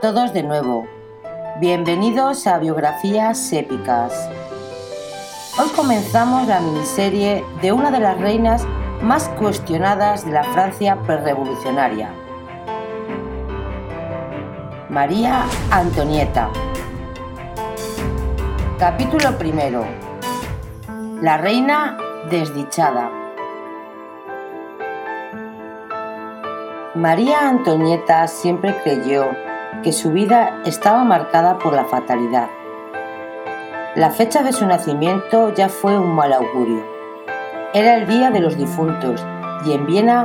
Todos de nuevo. Bienvenidos a Biografías Épicas. Hoy comenzamos la miniserie de una de las reinas más cuestionadas de la Francia prerevolucionaria, María Antonieta. Capítulo primero. La reina desdichada. María Antonieta siempre creyó que su vida estaba marcada por la fatalidad. La fecha de su nacimiento ya fue un mal augurio. Era el día de los difuntos y en Viena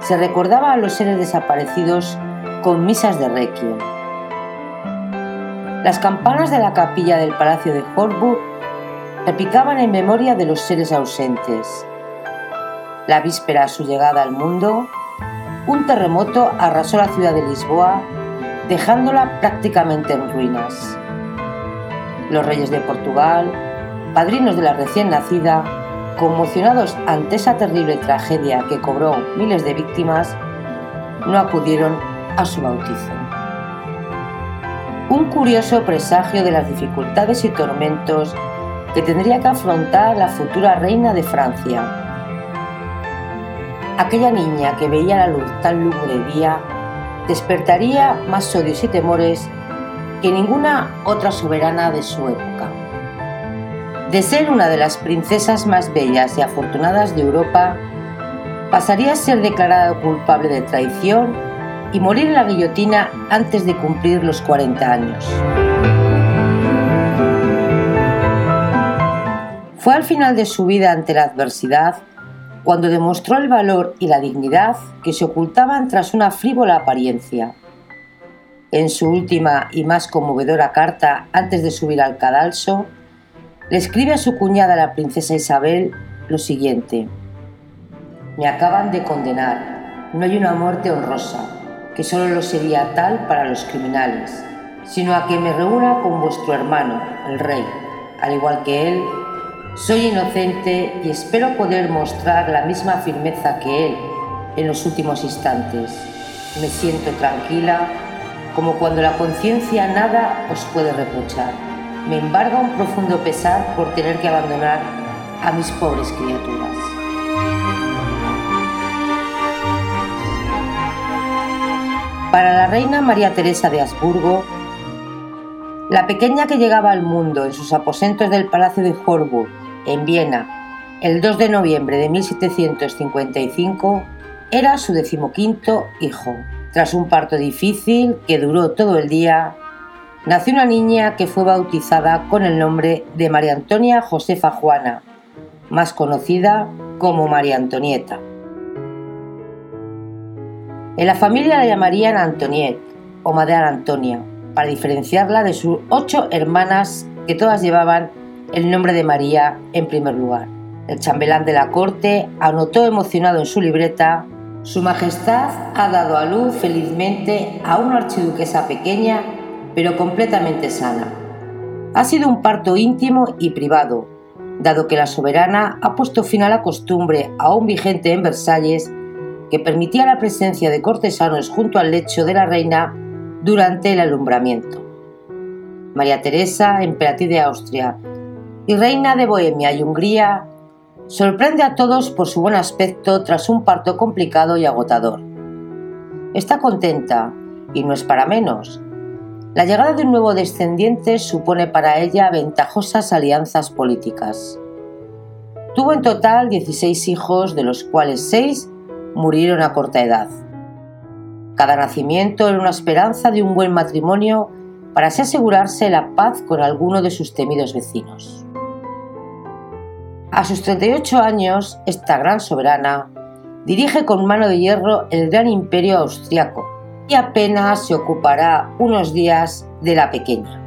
se recordaba a los seres desaparecidos con misas de requiem. Las campanas de la capilla del Palacio de Holburg repicaban en memoria de los seres ausentes. La víspera a su llegada al mundo, un terremoto arrasó la ciudad de Lisboa, dejándola prácticamente en ruinas. Los reyes de Portugal, padrinos de la recién nacida, conmocionados ante esa terrible tragedia que cobró miles de víctimas, no acudieron a su bautizo. Un curioso presagio de las dificultades y tormentos que tendría que afrontar la futura reina de Francia, aquella niña que veía la luz tan lúgubre día despertaría más odios y temores que ninguna otra soberana de su época. De ser una de las princesas más bellas y afortunadas de Europa, pasaría a ser declarada culpable de traición y morir en la guillotina antes de cumplir los 40 años. Fue al final de su vida ante la adversidad cuando demostró el valor y la dignidad que se ocultaban tras una frívola apariencia. En su última y más conmovedora carta antes de subir al cadalso, le escribe a su cuñada la princesa Isabel lo siguiente. Me acaban de condenar. No hay una muerte honrosa, que solo lo sería tal para los criminales, sino a que me reúna con vuestro hermano, el rey, al igual que él, soy inocente y espero poder mostrar la misma firmeza que él en los últimos instantes. Me siento tranquila, como cuando la conciencia nada os puede reprochar. Me embarga un profundo pesar por tener que abandonar a mis pobres criaturas. Para la reina María Teresa de Habsburgo, la pequeña que llegaba al mundo en sus aposentos del Palacio de Horburg en Viena, el 2 de noviembre de 1755, era su decimoquinto hijo. Tras un parto difícil que duró todo el día, nació una niña que fue bautizada con el nombre de María Antonia Josefa Juana, más conocida como María Antonieta. En la familia la llamarían Antoniette o Madre Antonia, para diferenciarla de sus ocho hermanas que todas llevaban el nombre de María en primer lugar. El chambelán de la corte anotó emocionado en su libreta Su Majestad ha dado a luz felizmente a una archiduquesa pequeña, pero completamente sana. Ha sido un parto íntimo y privado, dado que la soberana ha puesto fin a la costumbre aún vigente en Versalles que permitía la presencia de cortesanos junto al lecho de la reina durante el alumbramiento. María Teresa, emperatriz de Austria, y reina de Bohemia y Hungría, sorprende a todos por su buen aspecto tras un parto complicado y agotador. Está contenta, y no es para menos. La llegada de un nuevo descendiente supone para ella ventajosas alianzas políticas. Tuvo en total 16 hijos, de los cuales 6 murieron a corta edad. Cada nacimiento era una esperanza de un buen matrimonio para asegurarse la paz con alguno de sus temidos vecinos. A sus 38 años, esta gran soberana dirige con mano de hierro el gran imperio austriaco y apenas se ocupará unos días de la pequeña.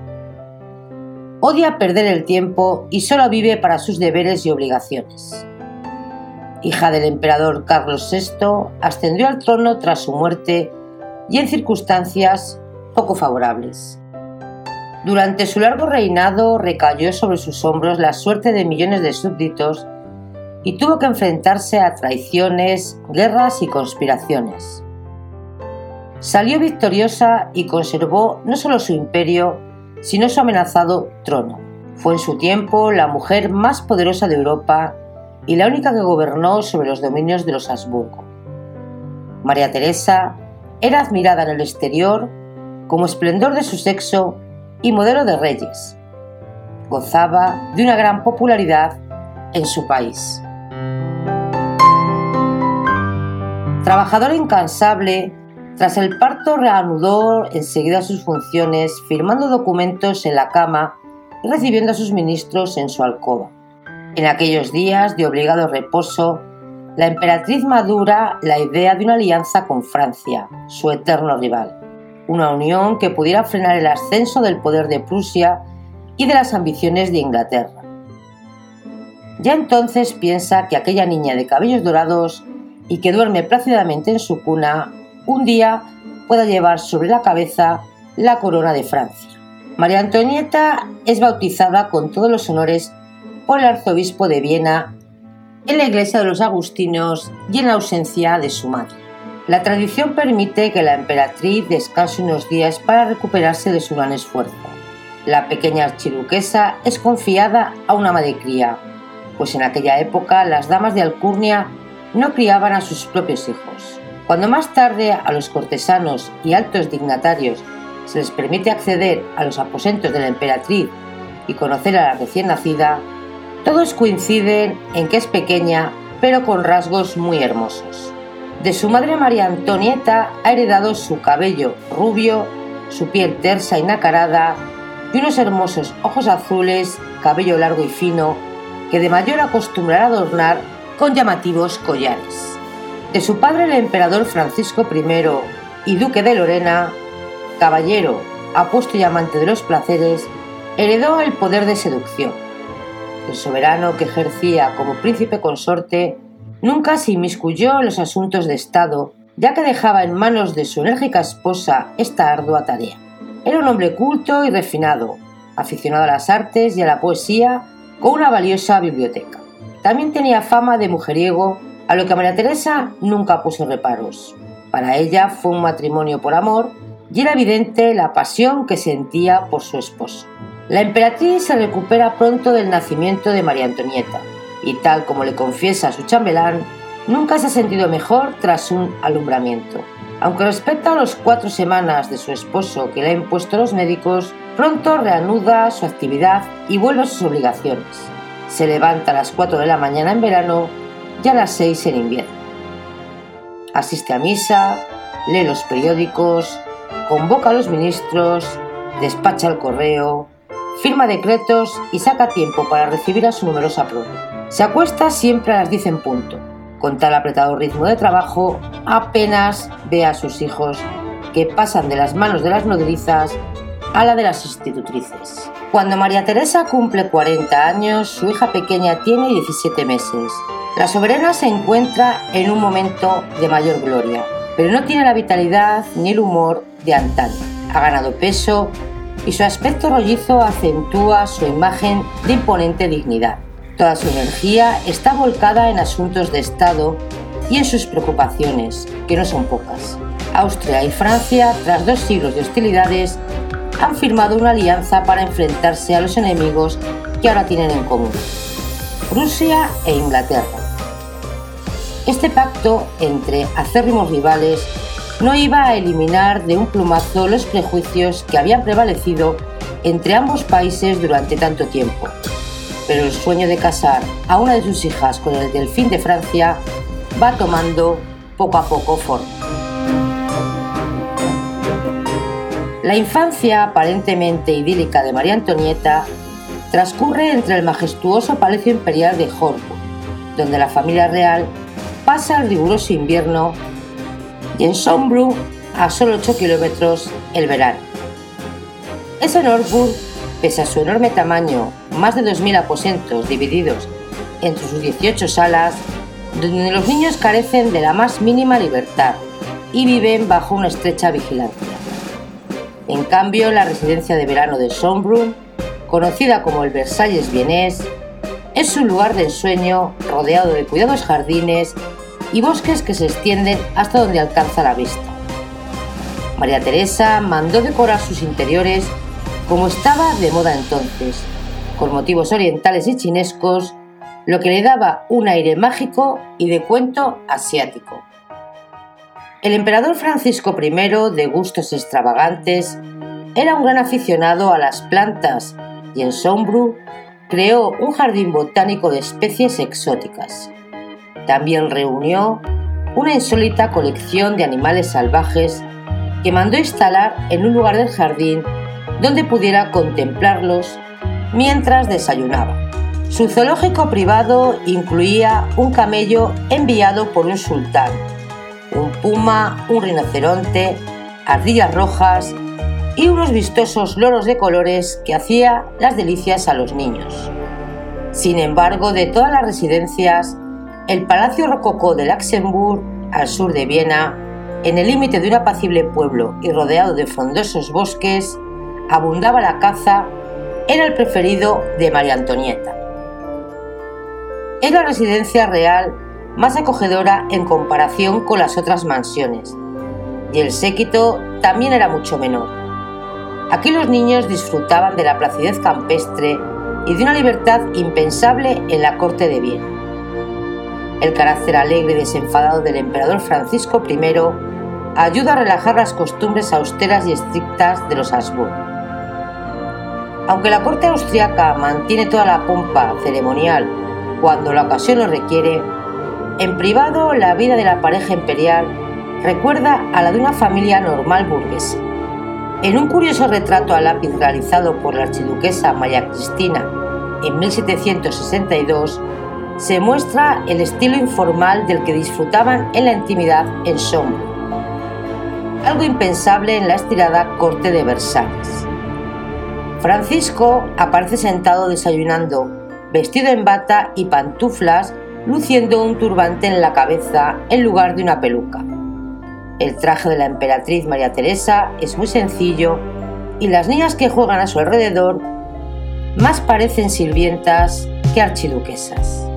Odia perder el tiempo y solo vive para sus deberes y obligaciones. Hija del emperador Carlos VI, ascendió al trono tras su muerte y en circunstancias poco favorables. Durante su largo reinado recayó sobre sus hombros la suerte de millones de súbditos y tuvo que enfrentarse a traiciones, guerras y conspiraciones. Salió victoriosa y conservó no solo su imperio, sino su amenazado trono. Fue en su tiempo la mujer más poderosa de Europa y la única que gobernó sobre los dominios de los Habsburgo. María Teresa era admirada en el exterior como esplendor de su sexo y modelo de reyes. Gozaba de una gran popularidad en su país. Trabajadora incansable, tras el parto reanudó enseguida sus funciones, firmando documentos en la cama y recibiendo a sus ministros en su alcoba. En aquellos días de obligado reposo, la emperatriz madura la idea de una alianza con Francia, su eterno rival, una unión que pudiera frenar el ascenso del poder de Prusia y de las ambiciones de Inglaterra. Ya entonces piensa que aquella niña de cabellos dorados y que duerme plácidamente en su cuna un día pueda llevar sobre la cabeza la corona de Francia. María Antonieta es bautizada con todos los honores por el arzobispo de Viena en la iglesia de los agustinos y en la ausencia de su madre. La tradición permite que la emperatriz descanse unos días para recuperarse de su gran esfuerzo. La pequeña archiduquesa es confiada a una madre cría, pues en aquella época las damas de Alcurnia no criaban a sus propios hijos. Cuando más tarde a los cortesanos y altos dignatarios se les permite acceder a los aposentos de la emperatriz y conocer a la recién nacida, todos coinciden en que es pequeña pero con rasgos muy hermosos. De su madre María Antonieta ha heredado su cabello rubio, su piel tersa y nacarada y unos hermosos ojos azules, cabello largo y fino, que de mayor acostumbrará adornar con llamativos collares de su padre el emperador Francisco I y duque de Lorena, caballero, apuesto y amante de los placeres, heredó el poder de seducción. El soberano que ejercía como príncipe consorte nunca se inmiscuyó en los asuntos de Estado, ya que dejaba en manos de su enérgica esposa esta ardua tarea. Era un hombre culto y refinado, aficionado a las artes y a la poesía, con una valiosa biblioteca. También tenía fama de mujeriego a lo que María Teresa nunca puso reparos. Para ella fue un matrimonio por amor y era evidente la pasión que sentía por su esposo. La emperatriz se recupera pronto del nacimiento de María Antonieta y tal como le confiesa a su chambelán, nunca se ha sentido mejor tras un alumbramiento. Aunque respecto a las cuatro semanas de su esposo que le ha impuesto los médicos, pronto reanuda su actividad y vuelve a sus obligaciones. Se levanta a las 4 de la mañana en verano ya a las seis en invierno. Asiste a misa, lee los periódicos, convoca a los ministros, despacha el correo, firma decretos y saca tiempo para recibir a su numerosa prole. Se acuesta siempre a las 10 en punto. Con tal apretado ritmo de trabajo, apenas ve a sus hijos que pasan de las manos de las nodrizas a la de las institutrices. Cuando María Teresa cumple 40 años, su hija pequeña tiene 17 meses la soberana se encuentra en un momento de mayor gloria, pero no tiene la vitalidad ni el humor de antaño. Ha ganado peso y su aspecto rollizo acentúa su imagen de imponente dignidad. Toda su energía está volcada en asuntos de Estado y en sus preocupaciones, que no son pocas. Austria y Francia, tras dos siglos de hostilidades, han firmado una alianza para enfrentarse a los enemigos que ahora tienen en común, Rusia e Inglaterra. Este pacto entre acérrimos rivales no iba a eliminar de un plumazo los prejuicios que habían prevalecido entre ambos países durante tanto tiempo, pero el sueño de casar a una de sus hijas con el delfín de Francia va tomando poco a poco forma. La infancia aparentemente idílica de María Antonieta transcurre entre el majestuoso Palacio Imperial de Hollywood, donde la familia real pasa el riguroso invierno, y en Sombru, a solo 8 kilómetros, el verano. Es en Norwood, pese a su enorme tamaño, más de 2.000 aposentos divididos entre sus 18 salas, donde los niños carecen de la más mínima libertad y viven bajo una estrecha vigilancia. En cambio, la residencia de verano de Sombru, conocida como el Versalles Vienés, es un lugar de ensueño rodeado de cuidados jardines y bosques que se extienden hasta donde alcanza la vista. María Teresa mandó decorar sus interiores como estaba de moda entonces, con motivos orientales y chinescos, lo que le daba un aire mágico y de cuento asiático. El emperador Francisco I, de gustos extravagantes, era un gran aficionado a las plantas y en Sombru creó un jardín botánico de especies exóticas. También reunió una insólita colección de animales salvajes que mandó instalar en un lugar del jardín donde pudiera contemplarlos mientras desayunaba. Su zoológico privado incluía un camello enviado por un sultán, un puma, un rinoceronte, ardillas rojas y unos vistosos loros de colores que hacía las delicias a los niños. Sin embargo, de todas las residencias, el Palacio Rococó de Luxemburg, al sur de Viena, en el límite de un apacible pueblo y rodeado de frondosos bosques, abundaba la caza, era el preferido de María Antonieta. Es la residencia real más acogedora en comparación con las otras mansiones, y el séquito también era mucho menor. Aquí los niños disfrutaban de la placidez campestre y de una libertad impensable en la corte de Viena. El carácter alegre y desenfadado del emperador Francisco I ayuda a relajar las costumbres austeras y estrictas de los Habsburgo. Aunque la corte austriaca mantiene toda la pompa ceremonial cuando la ocasión lo requiere, en privado la vida de la pareja imperial recuerda a la de una familia normal burguesa. En un curioso retrato a lápiz realizado por la archiduquesa María Cristina en 1762, se muestra el estilo informal del que disfrutaban en la intimidad en sombra, algo impensable en la estirada corte de Versalles. Francisco aparece sentado desayunando, vestido en bata y pantuflas, luciendo un turbante en la cabeza en lugar de una peluca. El traje de la emperatriz María Teresa es muy sencillo y las niñas que juegan a su alrededor más parecen sirvientas que archiduquesas.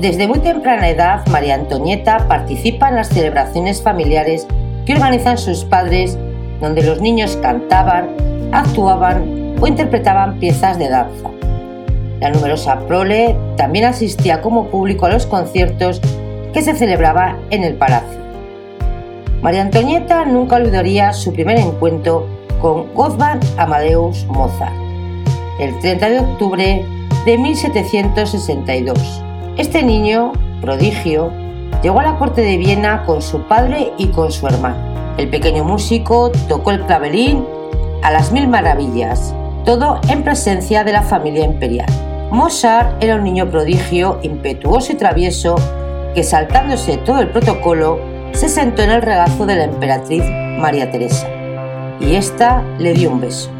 Desde muy temprana edad, María Antonieta participa en las celebraciones familiares que organizan sus padres, donde los niños cantaban, actuaban o interpretaban piezas de danza. La numerosa prole también asistía como público a los conciertos que se celebraba en el palacio. María Antonieta nunca olvidaría su primer encuentro con Wolfgang Amadeus Mozart, el 30 de octubre de 1762. Este niño, prodigio, llegó a la corte de Viena con su padre y con su hermano. El pequeño músico tocó el clavelín a las mil maravillas, todo en presencia de la familia imperial. Mozart era un niño prodigio, impetuoso y travieso, que saltándose todo el protocolo, se sentó en el regazo de la emperatriz María Teresa y ésta le dio un beso.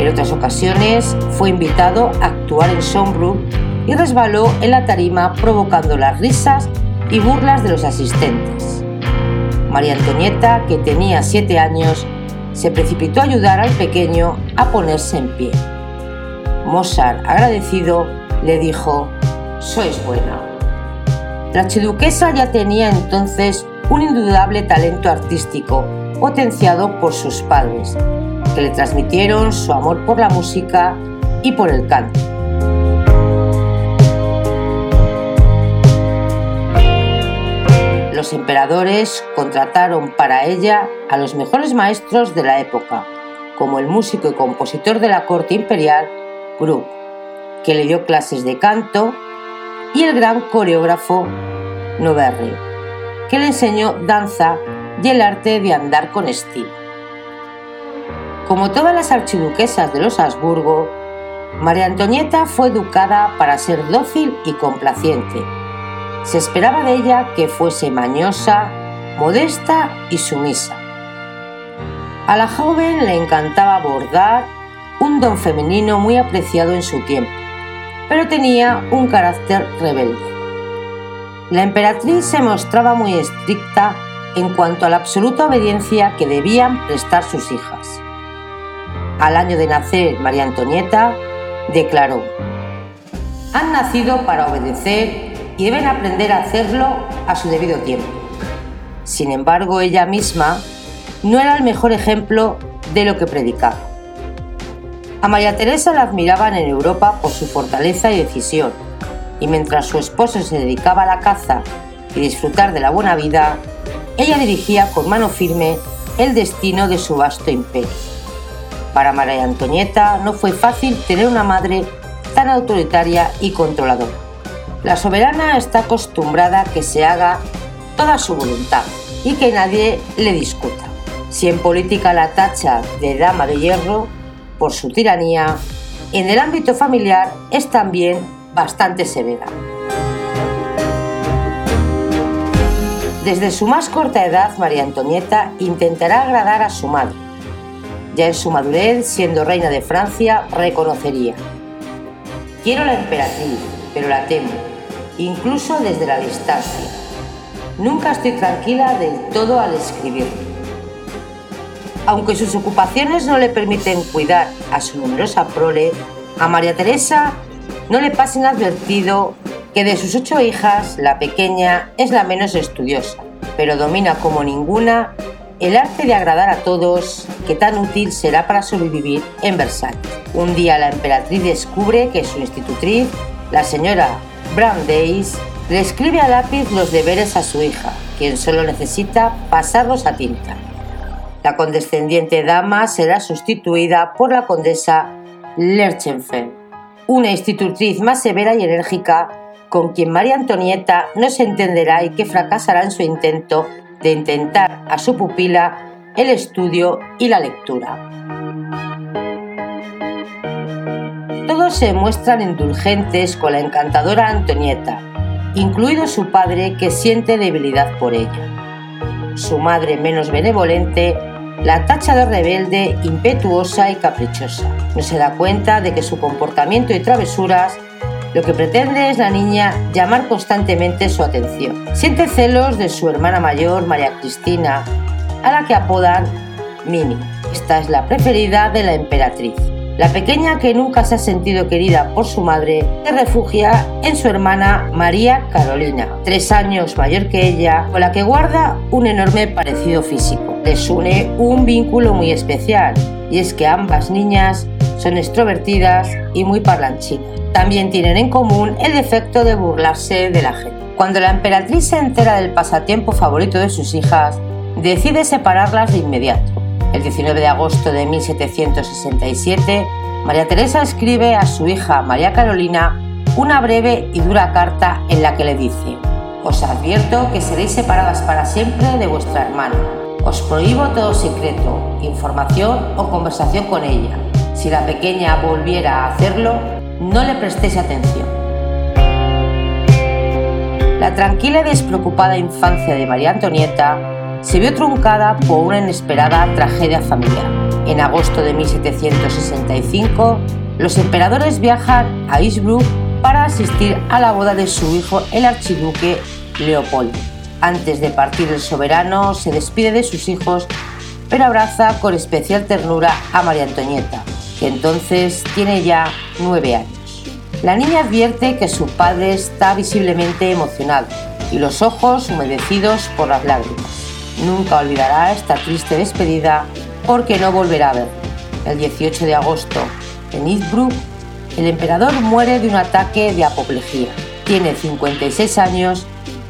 En otras ocasiones fue invitado a actuar en Sombru y resbaló en la tarima provocando las risas y burlas de los asistentes. María Antonieta, que tenía siete años, se precipitó a ayudar al pequeño a ponerse en pie. Mozart, agradecido, le dijo, Sois buena. La archiduquesa ya tenía entonces un indudable talento artístico, potenciado por sus padres, que le transmitieron su amor por la música y por el canto. Los emperadores contrataron para ella a los mejores maestros de la época, como el músico y compositor de la corte imperial, Gluck, que le dio clases de canto, y el gran coreógrafo Noverri que le enseñó danza y el arte de andar con estilo. Como todas las archiduquesas de los Habsburgo, María Antonieta fue educada para ser dócil y complaciente. Se esperaba de ella que fuese mañosa, modesta y sumisa. A la joven le encantaba bordar, un don femenino muy apreciado en su tiempo, pero tenía un carácter rebelde. La emperatriz se mostraba muy estricta en cuanto a la absoluta obediencia que debían prestar sus hijas. Al año de nacer María Antonieta, declaró, han nacido para obedecer y deben aprender a hacerlo a su debido tiempo. Sin embargo, ella misma no era el mejor ejemplo de lo que predicaba. A María Teresa la admiraban en Europa por su fortaleza y decisión, y mientras su esposo se dedicaba a la caza y disfrutar de la buena vida, ella dirigía con mano firme el destino de su vasto imperio. Para María Antonieta no fue fácil tener una madre tan autoritaria y controladora. La soberana está acostumbrada a que se haga toda su voluntad y que nadie le discuta. Si en política la tacha de dama de hierro por su tiranía, en el ámbito familiar es también bastante severa. Desde su más corta edad, María Antonieta intentará agradar a su madre. Ya en su madurez, siendo reina de Francia, reconocería. Quiero la emperatriz, pero la temo, incluso desde la distancia. Nunca estoy tranquila del todo al escribir. Aunque sus ocupaciones no le permiten cuidar a su numerosa prole, a María Teresa no le pasa inadvertido que de sus ocho hijas, la pequeña es la menos estudiosa, pero domina como ninguna el arte de agradar a todos que tan útil será para sobrevivir en Versalles. Un día la emperatriz descubre que su institutriz, la señora Brandeis, le escribe a lápiz los deberes a su hija, quien solo necesita pasarlos a tinta. La condescendiente dama será sustituida por la condesa Lerchenfeld, una institutriz más severa y enérgica con quien María Antonieta no se entenderá y que fracasará en su intento de intentar a su pupila el estudio y la lectura. Todos se muestran indulgentes con la encantadora Antonieta, incluido su padre que siente debilidad por ella. Su madre menos benevolente la tacha de rebelde, impetuosa y caprichosa. No se da cuenta de que su comportamiento y travesuras lo que pretende es la niña llamar constantemente su atención. Siente celos de su hermana mayor, María Cristina, a la que apodan Mimi. Esta es la preferida de la emperatriz. La pequeña que nunca se ha sentido querida por su madre se refugia en su hermana María Carolina, tres años mayor que ella, con la que guarda un enorme parecido físico. Les une un vínculo muy especial, y es que ambas niñas son extrovertidas y muy parlanchinas también tienen en común el defecto de burlarse de la gente. Cuando la emperatriz se entera del pasatiempo favorito de sus hijas, decide separarlas de inmediato. El 19 de agosto de 1767, María Teresa escribe a su hija María Carolina una breve y dura carta en la que le dice, Os advierto que seréis separadas para siempre de vuestra hermana. Os prohíbo todo secreto, información o conversación con ella. Si la pequeña volviera a hacerlo, no le prestéis atención. La tranquila y despreocupada infancia de María Antonieta se vio truncada por una inesperada tragedia familiar. En agosto de 1765, los emperadores viajan a Innsbruck para asistir a la boda de su hijo, el archiduque Leopoldo. Antes de partir el soberano se despide de sus hijos, pero abraza con especial ternura a María Antonieta, que entonces tiene ya nueve años. La niña advierte que su padre está visiblemente emocionado y los ojos humedecidos por las lágrimas. Nunca olvidará esta triste despedida porque no volverá a verlo. El 18 de agosto, en Innsbruck, el emperador muere de un ataque de apoplejía. Tiene 56 años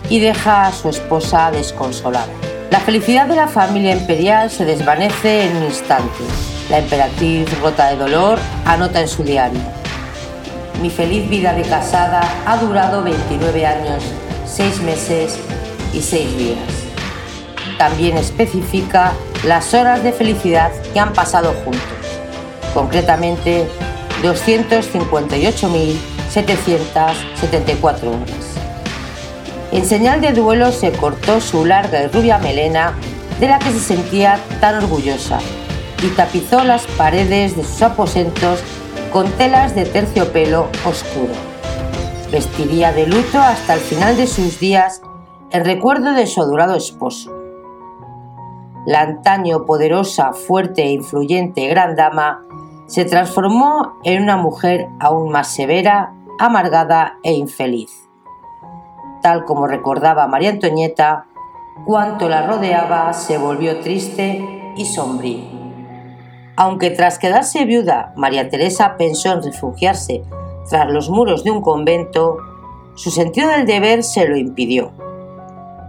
y deja a su esposa desconsolada. La felicidad de la familia imperial se desvanece en un instante. La emperatriz, rota de dolor, anota en su diario. Mi feliz vida de casada ha durado 29 años, 6 meses y 6 días. También especifica las horas de felicidad que han pasado juntos, concretamente 258.774 horas. En señal de duelo se cortó su larga y rubia melena de la que se sentía tan orgullosa y tapizó las paredes de sus aposentos con telas de terciopelo oscuro. Vestiría de luto hasta el final de sus días en recuerdo de su adorado esposo. La antaño poderosa, fuerte e influyente gran dama se transformó en una mujer aún más severa, amargada e infeliz. Tal como recordaba María Antonieta, cuanto la rodeaba se volvió triste y sombrío. Aunque tras quedarse viuda María Teresa pensó en refugiarse tras los muros de un convento, su sentido del deber se lo impidió.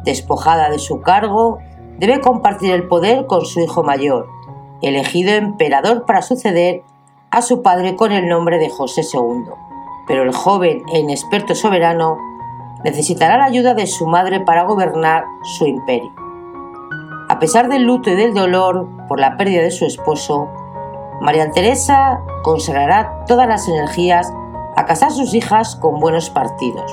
Despojada de su cargo, debe compartir el poder con su hijo mayor, elegido emperador para suceder a su padre con el nombre de José II. Pero el joven e inexperto soberano necesitará la ayuda de su madre para gobernar su imperio. A pesar del luto y del dolor por la pérdida de su esposo, María Teresa consagrará todas las energías a casar sus hijas con buenos partidos.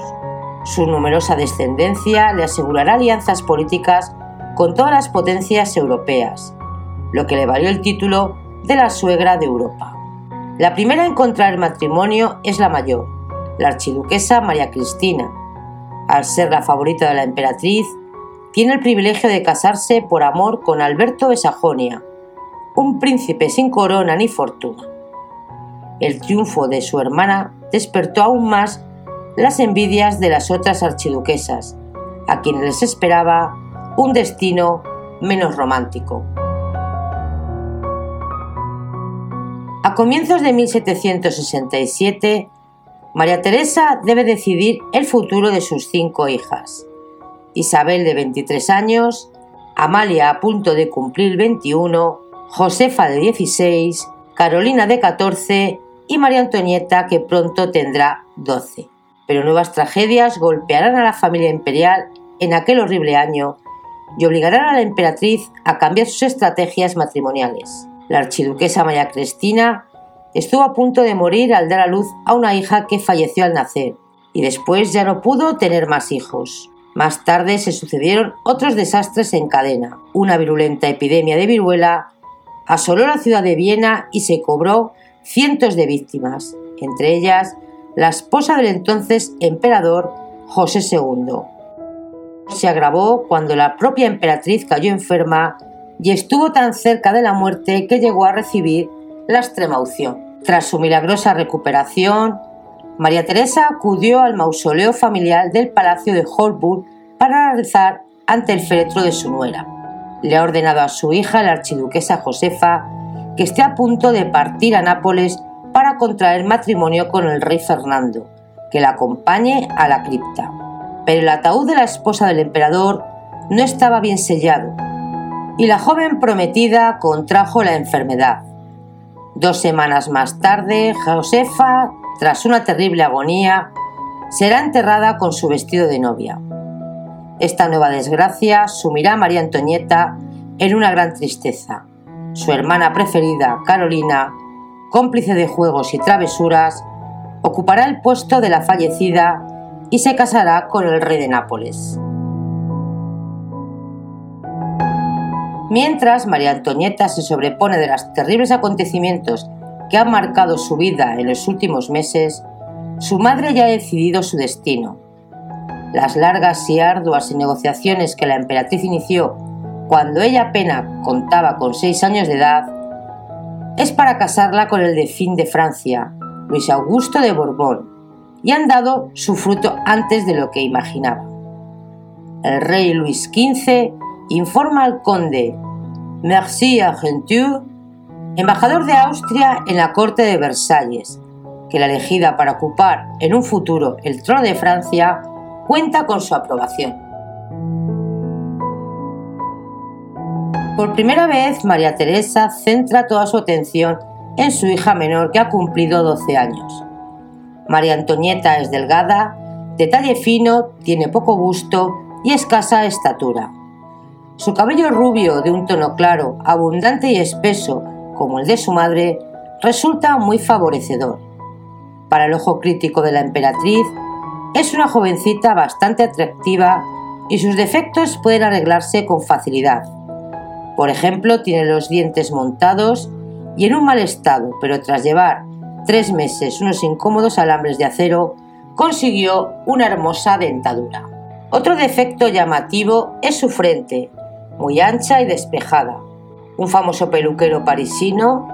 Su numerosa descendencia le asegurará alianzas políticas con todas las potencias europeas, lo que le valió el título de la suegra de Europa. La primera en contraer matrimonio es la mayor, la archiduquesa María Cristina. Al ser la favorita de la emperatriz, tiene el privilegio de casarse por amor con Alberto de Sajonia, un príncipe sin corona ni fortuna. El triunfo de su hermana despertó aún más las envidias de las otras archiduquesas, a quienes les esperaba un destino menos romántico. A comienzos de 1767, María Teresa debe decidir el futuro de sus cinco hijas. Isabel de 23 años, Amalia a punto de cumplir 21, Josefa de 16, Carolina de 14 y María Antonieta que pronto tendrá 12. Pero nuevas tragedias golpearán a la familia imperial en aquel horrible año y obligarán a la emperatriz a cambiar sus estrategias matrimoniales. La archiduquesa María Cristina estuvo a punto de morir al dar a luz a una hija que falleció al nacer y después ya no pudo tener más hijos. Más tarde se sucedieron otros desastres en cadena. Una virulenta epidemia de viruela asoló la ciudad de Viena y se cobró cientos de víctimas, entre ellas la esposa del entonces emperador José II. Se agravó cuando la propia emperatriz cayó enferma y estuvo tan cerca de la muerte que llegó a recibir la extrema unción. Tras su milagrosa recuperación, María Teresa acudió al mausoleo familiar del Palacio de Holburg para rezar ante el féretro de su nuera. Le ha ordenado a su hija, la archiduquesa Josefa, que esté a punto de partir a Nápoles para contraer matrimonio con el rey Fernando, que la acompañe a la cripta. Pero el ataúd de la esposa del emperador no estaba bien sellado, y la joven prometida contrajo la enfermedad. Dos semanas más tarde, Josefa tras una terrible agonía, será enterrada con su vestido de novia. Esta nueva desgracia sumirá a María Antonieta en una gran tristeza. Su hermana preferida, Carolina, cómplice de juegos y travesuras, ocupará el puesto de la fallecida y se casará con el rey de Nápoles. Mientras María Antonieta se sobrepone de los terribles acontecimientos que ha marcado su vida en los últimos meses, su madre ya ha decidido su destino. Las largas y arduas negociaciones que la emperatriz inició cuando ella apenas contaba con seis años de edad, es para casarla con el fin de Francia, Luis Augusto de Borbón, y han dado su fruto antes de lo que imaginaba. El rey Luis XV informa al conde Merci Argenture embajador de Austria en la corte de Versalles, que la elegida para ocupar en un futuro el trono de Francia cuenta con su aprobación. Por primera vez, María Teresa centra toda su atención en su hija menor que ha cumplido 12 años. María Antonieta es delgada, de talle fino, tiene poco gusto y escasa estatura. Su cabello rubio de un tono claro, abundante y espeso, como el de su madre, resulta muy favorecedor. Para el ojo crítico de la emperatriz, es una jovencita bastante atractiva y sus defectos pueden arreglarse con facilidad. Por ejemplo, tiene los dientes montados y en un mal estado, pero tras llevar tres meses unos incómodos alambres de acero, consiguió una hermosa dentadura. Otro defecto llamativo es su frente, muy ancha y despejada. Un famoso peluquero parisino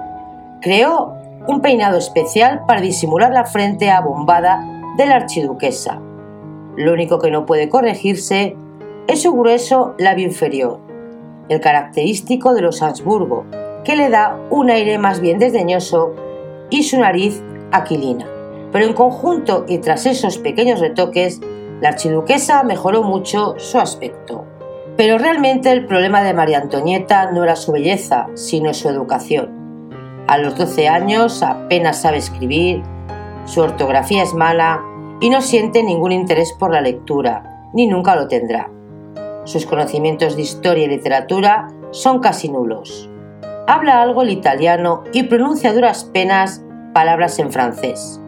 creó un peinado especial para disimular la frente abombada de la archiduquesa. Lo único que no puede corregirse es su grueso labio inferior, el característico de los Habsburgo, que le da un aire más bien desdeñoso y su nariz aquilina. Pero en conjunto y tras esos pequeños retoques, la archiduquesa mejoró mucho su aspecto. Pero realmente el problema de María Antonieta no era su belleza, sino su educación. A los 12 años apenas sabe escribir, su ortografía es mala y no siente ningún interés por la lectura, ni nunca lo tendrá. Sus conocimientos de historia y literatura son casi nulos. Habla algo el italiano y pronuncia duras penas palabras en francés.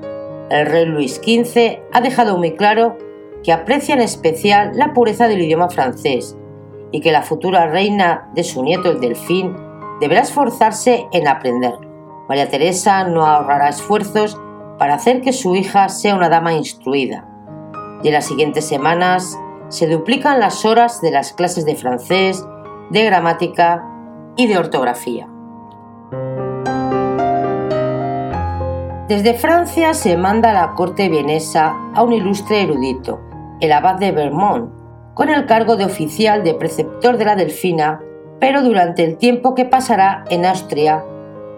El rey Luis XV ha dejado muy claro que aprecia en especial la pureza del idioma francés y que la futura reina de su nieto el delfín deberá esforzarse en aprenderlo. María Teresa no ahorrará esfuerzos para hacer que su hija sea una dama instruida. Y en las siguientes semanas se duplican las horas de las clases de francés, de gramática y de ortografía. Desde Francia se manda a la corte vienesa a un ilustre erudito, el abad de Vermont, con el cargo de oficial de preceptor de la Delfina, pero durante el tiempo que pasará en Austria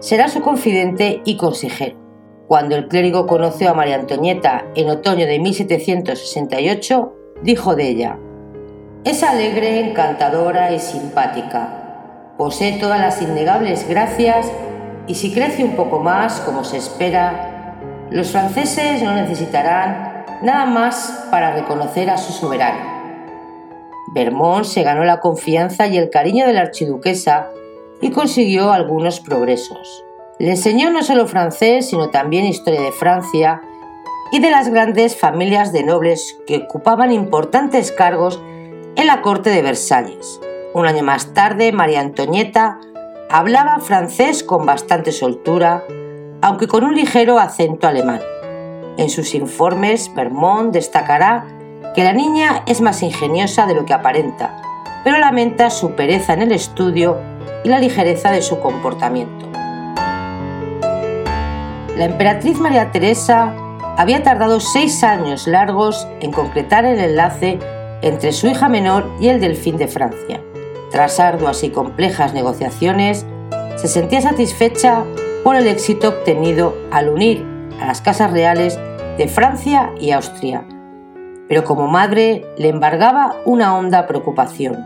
será su confidente y consejero. Cuando el clérigo conoció a María Antonieta en otoño de 1768, dijo de ella, es alegre, encantadora y simpática. Posee todas las innegables gracias y si crece un poco más, como se espera, los franceses no necesitarán nada más para reconocer a su soberano. Vermont se ganó la confianza y el cariño de la archiduquesa y consiguió algunos progresos. Le enseñó no solo francés, sino también historia de Francia y de las grandes familias de nobles que ocupaban importantes cargos en la corte de Versalles. Un año más tarde, María Antonieta hablaba francés con bastante soltura, aunque con un ligero acento alemán. En sus informes, Vermont destacará que la niña es más ingeniosa de lo que aparenta, pero lamenta su pereza en el estudio y la ligereza de su comportamiento. La emperatriz María Teresa había tardado seis años largos en concretar el enlace entre su hija menor y el delfín de Francia. Tras arduas y complejas negociaciones, se sentía satisfecha por el éxito obtenido al unir a las casas reales de Francia y Austria. Pero como madre le embargaba una honda preocupación.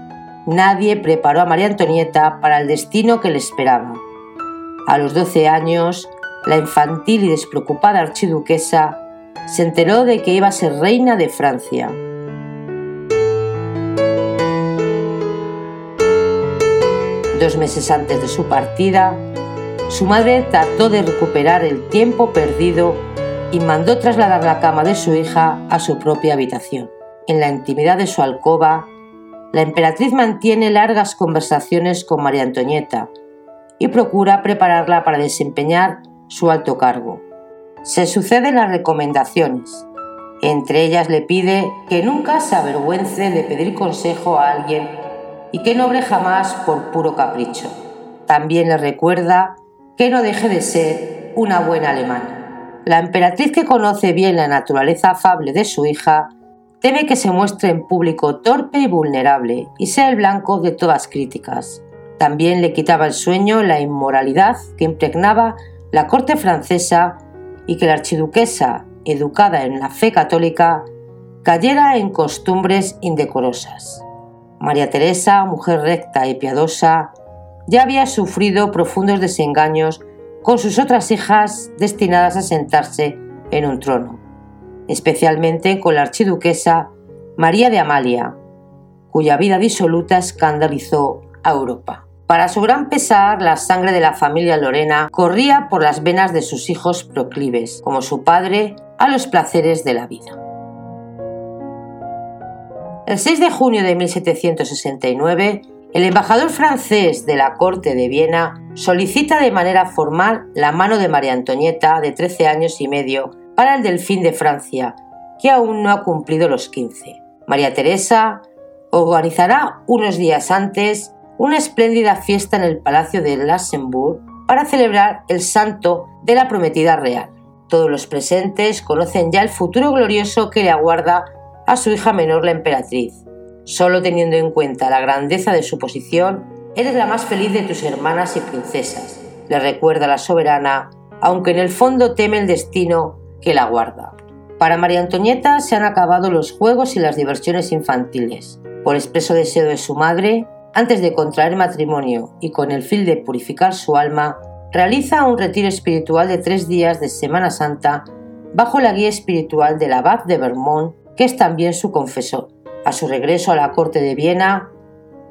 Nadie preparó a María Antonieta para el destino que le esperaba. A los 12 años, la infantil y despreocupada archiduquesa se enteró de que iba a ser reina de Francia. Dos meses antes de su partida, su madre trató de recuperar el tiempo perdido y mandó trasladar la cama de su hija a su propia habitación. En la intimidad de su alcoba, la emperatriz mantiene largas conversaciones con María Antonieta y procura prepararla para desempeñar su alto cargo. Se suceden las recomendaciones. Entre ellas le pide que nunca se avergüence de pedir consejo a alguien y que no obre jamás por puro capricho. También le recuerda que no deje de ser una buena alemana. La emperatriz que conoce bien la naturaleza afable de su hija teme que se muestre en público torpe y vulnerable y sea el blanco de todas críticas. También le quitaba el sueño la inmoralidad que impregnaba la corte francesa y que la archiduquesa, educada en la fe católica, cayera en costumbres indecorosas. María Teresa, mujer recta y piadosa, ya había sufrido profundos desengaños con sus otras hijas destinadas a sentarse en un trono, especialmente con la archiduquesa María de Amalia, cuya vida disoluta escandalizó a Europa. Para su gran pesar, la sangre de la familia Lorena corría por las venas de sus hijos proclives, como su padre, a los placeres de la vida. El 6 de junio de 1769, el embajador francés de la corte de Viena solicita de manera formal la mano de María Antonieta, de 13 años y medio, para el delfín de Francia, que aún no ha cumplido los 15. María Teresa organizará unos días antes una espléndida fiesta en el Palacio de Lassenburg para celebrar el santo de la prometida real. Todos los presentes conocen ya el futuro glorioso que le aguarda a su hija menor la emperatriz, Solo teniendo en cuenta la grandeza de su posición, eres la más feliz de tus hermanas y princesas, le recuerda la soberana, aunque en el fondo teme el destino que la guarda. Para María Antonieta se han acabado los juegos y las diversiones infantiles. Por expreso deseo de su madre, antes de contraer matrimonio y con el fin de purificar su alma, realiza un retiro espiritual de tres días de Semana Santa bajo la guía espiritual del abad de Vermont, que es también su confesor. A su regreso a la corte de Viena,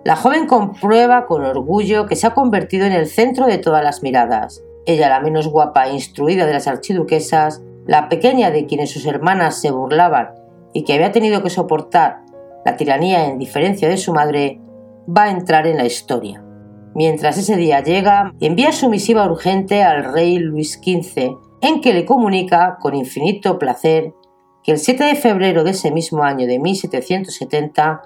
la joven comprueba con orgullo que se ha convertido en el centro de todas las miradas. Ella, la menos guapa e instruida de las archiduquesas, la pequeña de quienes sus hermanas se burlaban y que había tenido que soportar la tiranía en diferencia de su madre, va a entrar en la historia. Mientras ese día llega, envía su misiva urgente al rey Luis XV, en que le comunica con infinito placer que el 7 de febrero de ese mismo año de 1770,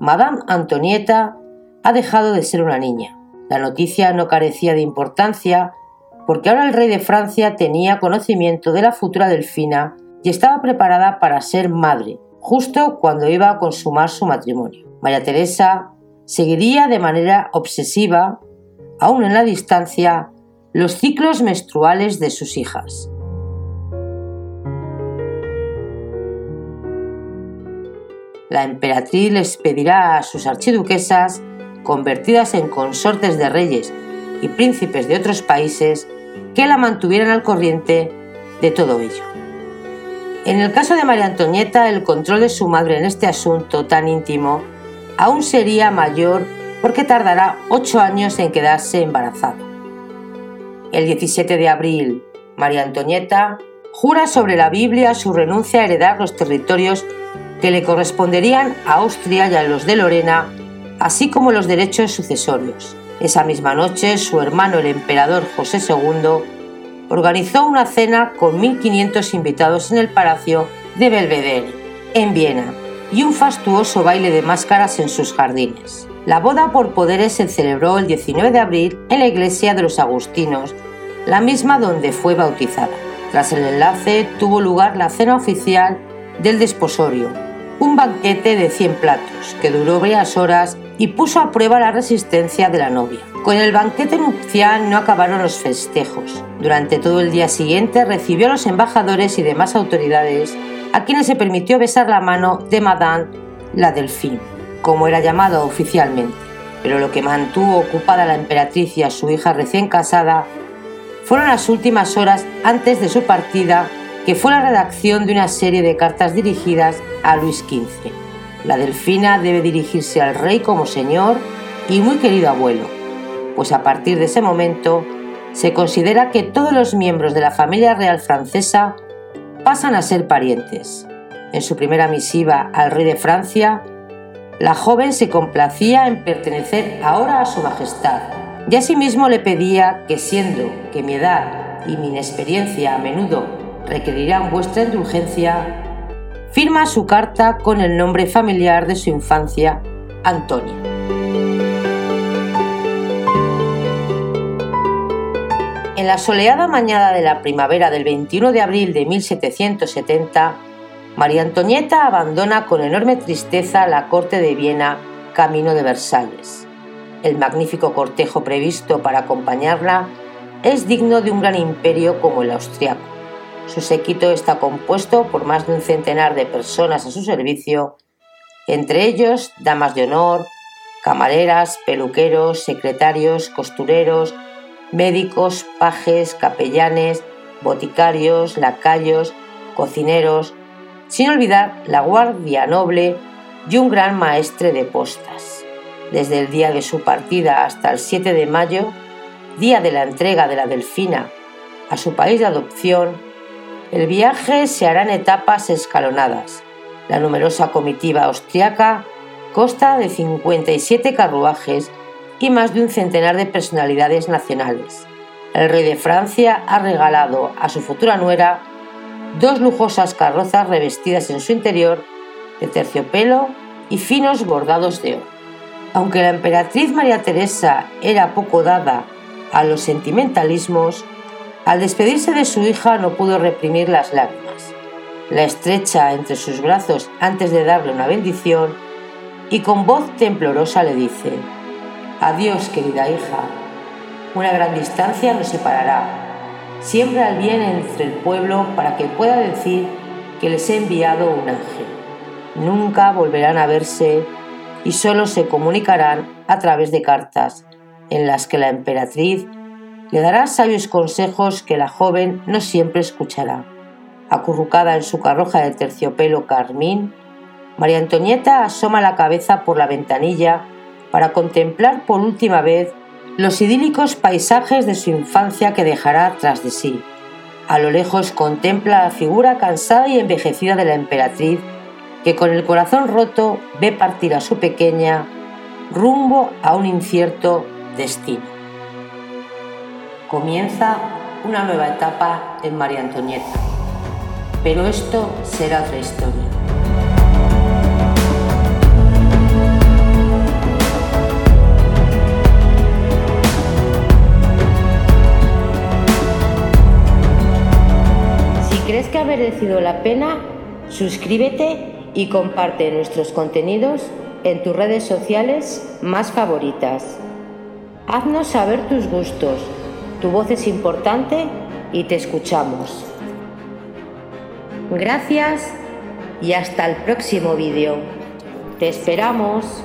Madame Antonieta ha dejado de ser una niña. La noticia no carecía de importancia porque ahora el rey de Francia tenía conocimiento de la futura delfina y estaba preparada para ser madre, justo cuando iba a consumar su matrimonio. María Teresa seguiría de manera obsesiva, aún en la distancia, los ciclos menstruales de sus hijas. La emperatriz les pedirá a sus archiduquesas, convertidas en consortes de reyes y príncipes de otros países, que la mantuvieran al corriente de todo ello. En el caso de María Antonieta, el control de su madre en este asunto tan íntimo aún sería mayor porque tardará ocho años en quedarse embarazada. El 17 de abril, María Antonieta jura sobre la Biblia su renuncia a heredar los territorios que le corresponderían a Austria y a los de Lorena, así como los derechos sucesorios. Esa misma noche, su hermano el emperador José II organizó una cena con 1.500 invitados en el Palacio de Belvedere, en Viena, y un fastuoso baile de máscaras en sus jardines. La boda por poderes se celebró el 19 de abril en la iglesia de los Agustinos, la misma donde fue bautizada. Tras el enlace tuvo lugar la cena oficial del desposorio, un banquete de 100 platos que duró varias horas y puso a prueba la resistencia de la novia. Con el banquete nupcial no acabaron los festejos. Durante todo el día siguiente recibió a los embajadores y demás autoridades a quienes se permitió besar la mano de Madame la Delfín, como era llamado oficialmente. Pero lo que mantuvo ocupada la emperatriz y a su hija recién casada fueron las últimas horas antes de su partida que fue la redacción de una serie de cartas dirigidas a Luis XV. La delfina debe dirigirse al rey como señor y muy querido abuelo, pues a partir de ese momento se considera que todos los miembros de la familia real francesa pasan a ser parientes. En su primera misiva al rey de Francia, la joven se complacía en pertenecer ahora a su majestad y asimismo le pedía que siendo que mi edad y mi inexperiencia a menudo requerirán vuestra indulgencia, firma su carta con el nombre familiar de su infancia, Antonia. En la soleada mañana de la primavera del 21 de abril de 1770, María Antonieta abandona con enorme tristeza la corte de Viena camino de Versalles. El magnífico cortejo previsto para acompañarla es digno de un gran imperio como el austriaco. Su séquito está compuesto por más de un centenar de personas a su servicio, entre ellos damas de honor, camareras, peluqueros, secretarios, costureros, médicos, pajes, capellanes, boticarios, lacayos, cocineros, sin olvidar la guardia noble y un gran maestre de postas. Desde el día de su partida hasta el 7 de mayo, día de la entrega de la delfina a su país de adopción, el viaje se hará en etapas escalonadas. La numerosa comitiva austriaca consta de 57 carruajes y más de un centenar de personalidades nacionales. El rey de Francia ha regalado a su futura nuera dos lujosas carrozas revestidas en su interior de terciopelo y finos bordados de oro. Aunque la emperatriz María Teresa era poco dada a los sentimentalismos, al despedirse de su hija no pudo reprimir las lágrimas. La estrecha entre sus brazos antes de darle una bendición y con voz temblorosa le dice, Adiós querida hija, una gran distancia nos separará. Siembra el bien entre el pueblo para que pueda decir que les he enviado un ángel. Nunca volverán a verse y solo se comunicarán a través de cartas, en las que la emperatriz le dará sabios consejos que la joven no siempre escuchará. Acurrucada en su carroja de terciopelo carmín, María Antonieta asoma la cabeza por la ventanilla para contemplar por última vez los idílicos paisajes de su infancia que dejará tras de sí. A lo lejos contempla la figura cansada y envejecida de la emperatriz que con el corazón roto ve partir a su pequeña rumbo a un incierto destino. Comienza una nueva etapa en María Antonieta, pero esto será otra historia. Si crees que ha merecido la pena, suscríbete y comparte nuestros contenidos en tus redes sociales más favoritas. Haznos saber tus gustos, tu voz es importante y te escuchamos. Gracias y hasta el próximo vídeo. Te esperamos.